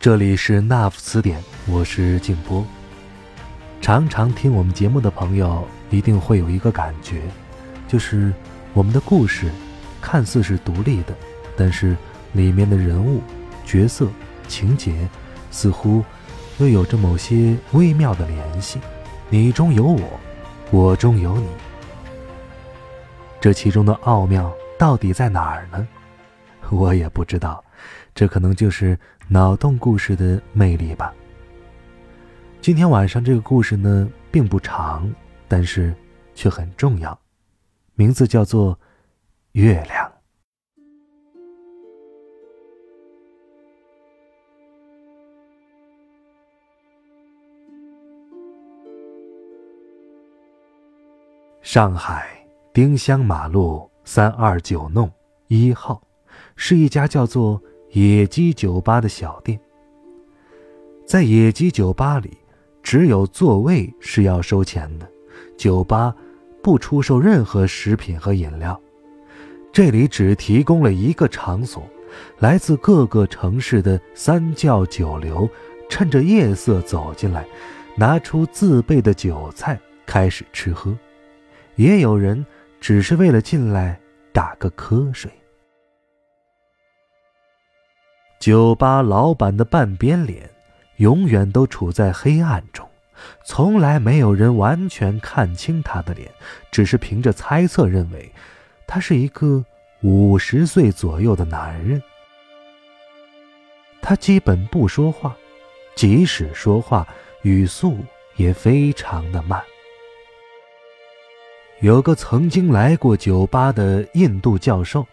这里是 Nuff 词典，我是静波。常常听我们节目的朋友一定会有一个感觉，就是我们的故事看似是独立的，但是里面的人物、角色、情节似乎又有着某些微妙的联系。你中有我，我中有你，这其中的奥妙到底在哪儿呢？我也不知道。这可能就是脑洞故事的魅力吧。今天晚上这个故事呢，并不长，但是却很重要，名字叫做《月亮》。上海丁香马路三二九弄一号，是一家叫做。野鸡酒吧的小店，在野鸡酒吧里，只有座位是要收钱的，酒吧不出售任何食品和饮料。这里只提供了一个场所，来自各个城市的三教九流，趁着夜色走进来，拿出自备的酒菜开始吃喝。也有人只是为了进来打个瞌睡。酒吧老板的半边脸，永远都处在黑暗中，从来没有人完全看清他的脸，只是凭着猜测认为，他是一个五十岁左右的男人。他基本不说话，即使说话，语速也非常的慢。有个曾经来过酒吧的印度教授，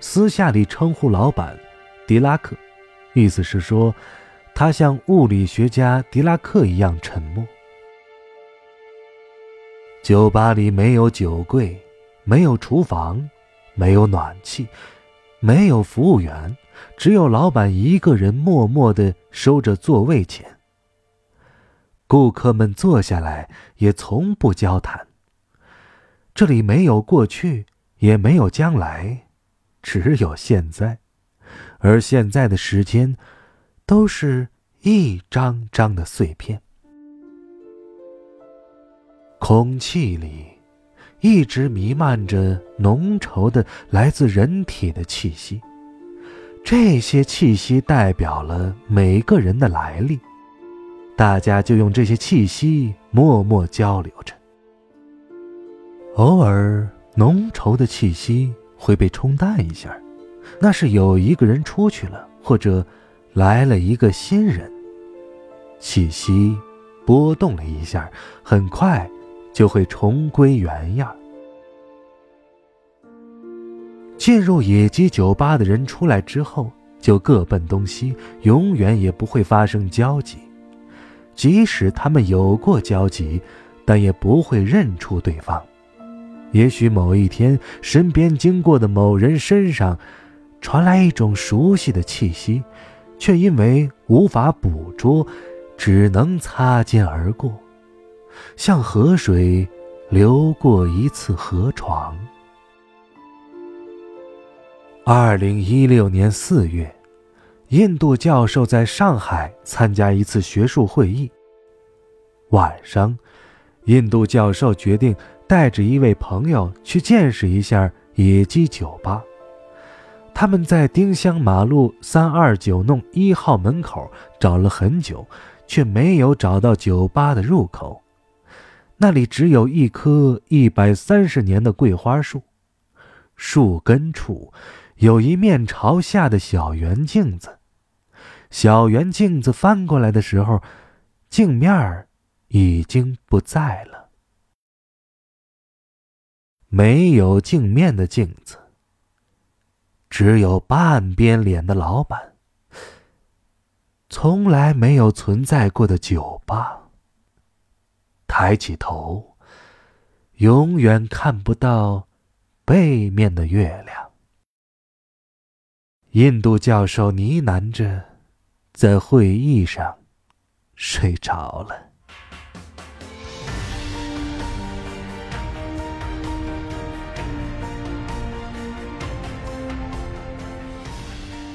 私下里称呼老板迪拉克。意思是说，他像物理学家狄拉克一样沉默。酒吧里没有酒柜，没有厨房，没有暖气，没有服务员，只有老板一个人默默的收着座位钱。顾客们坐下来也从不交谈。这里没有过去，也没有将来，只有现在。而现在的时间，都是一张张的碎片。空气里一直弥漫着浓稠的来自人体的气息，这些气息代表了每个人的来历，大家就用这些气息默默交流着。偶尔，浓稠的气息会被冲淡一下。那是有一个人出去了，或者来了一个新人。气息波动了一下，很快就会重归原样。进入野鸡酒吧的人出来之后，就各奔东西，永远也不会发生交集。即使他们有过交集，但也不会认出对方。也许某一天，身边经过的某人身上。传来一种熟悉的气息，却因为无法捕捉，只能擦肩而过，像河水流过一次河床。二零一六年四月，印度教授在上海参加一次学术会议。晚上，印度教授决定带着一位朋友去见识一下野鸡酒吧。他们在丁香马路三二九弄一号门口找了很久，却没有找到酒吧的入口。那里只有一棵一百三十年的桂花树，树根处有一面朝下的小圆镜子。小圆镜子翻过来的时候，镜面儿已经不在了，没有镜面的镜子。只有半边脸的老板从来没有存在过的酒吧。抬起头，永远看不到背面的月亮。印度教授呢喃着，在会议上睡着了。